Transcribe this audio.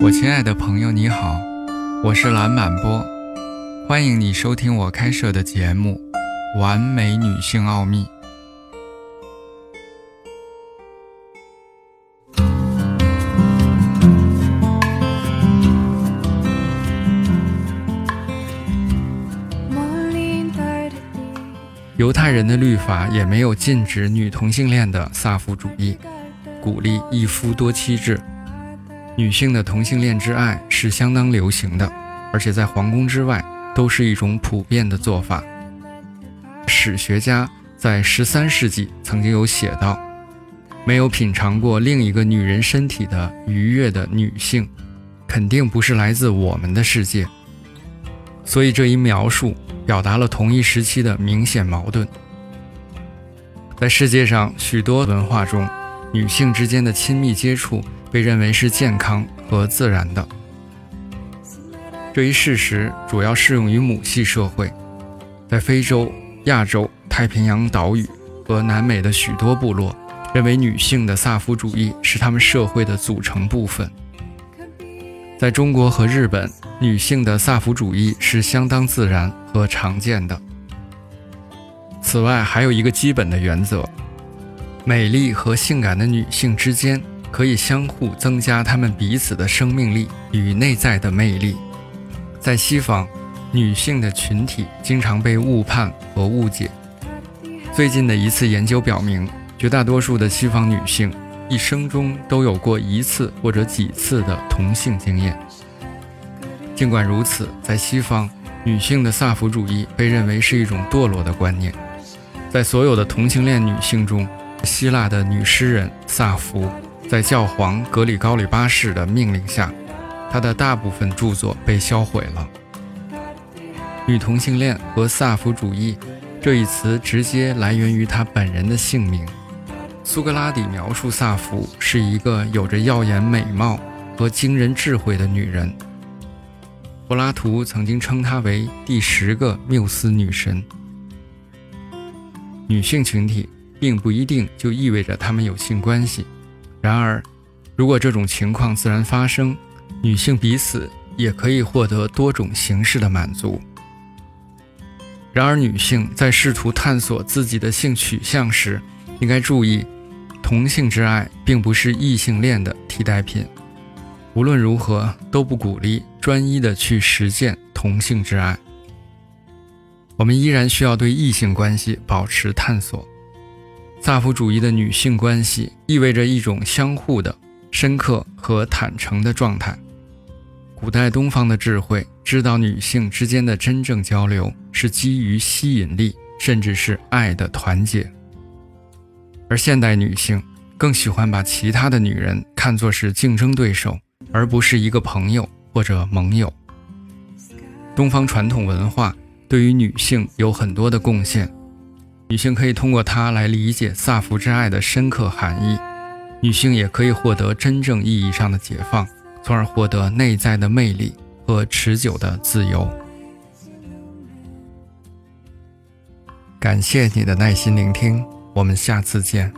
我亲爱的朋友，你好，我是蓝满波，欢迎你收听我开设的节目《完美女性奥秘》。犹太人的律法也没有禁止女同性恋的萨福主义，鼓励一夫多妻制。女性的同性恋之爱是相当流行的，而且在皇宫之外都是一种普遍的做法。史学家在十三世纪曾经有写道：“没有品尝过另一个女人身体的愉悦的女性，肯定不是来自我们的世界。”所以这一描述表达了同一时期的明显矛盾。在世界上许多文化中，女性之间的亲密接触。被认为是健康和自然的，这一事实主要适用于母系社会。在非洲、亚洲、太平洋岛屿和南美的许多部落，认为女性的萨福主义是他们社会的组成部分。在中国和日本，女性的萨福主义是相当自然和常见的。此外，还有一个基本的原则：美丽和性感的女性之间。可以相互增加他们彼此的生命力与内在的魅力。在西方，女性的群体经常被误判和误解。最近的一次研究表明，绝大多数的西方女性一生中都有过一次或者几次的同性经验。尽管如此，在西方，女性的萨福主义被认为是一种堕落的观念。在所有的同性恋女性中，希腊的女诗人萨福。在教皇格里高里八世的命令下，他的大部分著作被销毁了。女同性恋和萨福主义这一词直接来源于他本人的姓名。苏格拉底描述萨福是一个有着耀眼美貌和惊人智慧的女人。柏拉图曾经称她为第十个缪斯女神。女性群体并不一定就意味着她们有性关系。然而，如果这种情况自然发生，女性彼此也可以获得多种形式的满足。然而，女性在试图探索自己的性取向时，应该注意，同性之爱并不是异性恋的替代品。无论如何，都不鼓励专一的去实践同性之爱。我们依然需要对异性关系保持探索。萨福主义的女性关系意味着一种相互的、深刻和坦诚的状态。古代东方的智慧知道，女性之间的真正交流是基于吸引力，甚至是爱的团结。而现代女性更喜欢把其他的女人看作是竞争对手，而不是一个朋友或者盟友。东方传统文化对于女性有很多的贡献。女性可以通过它来理解萨福之爱的深刻含义，女性也可以获得真正意义上的解放，从而获得内在的魅力和持久的自由。感谢你的耐心聆听，我们下次见。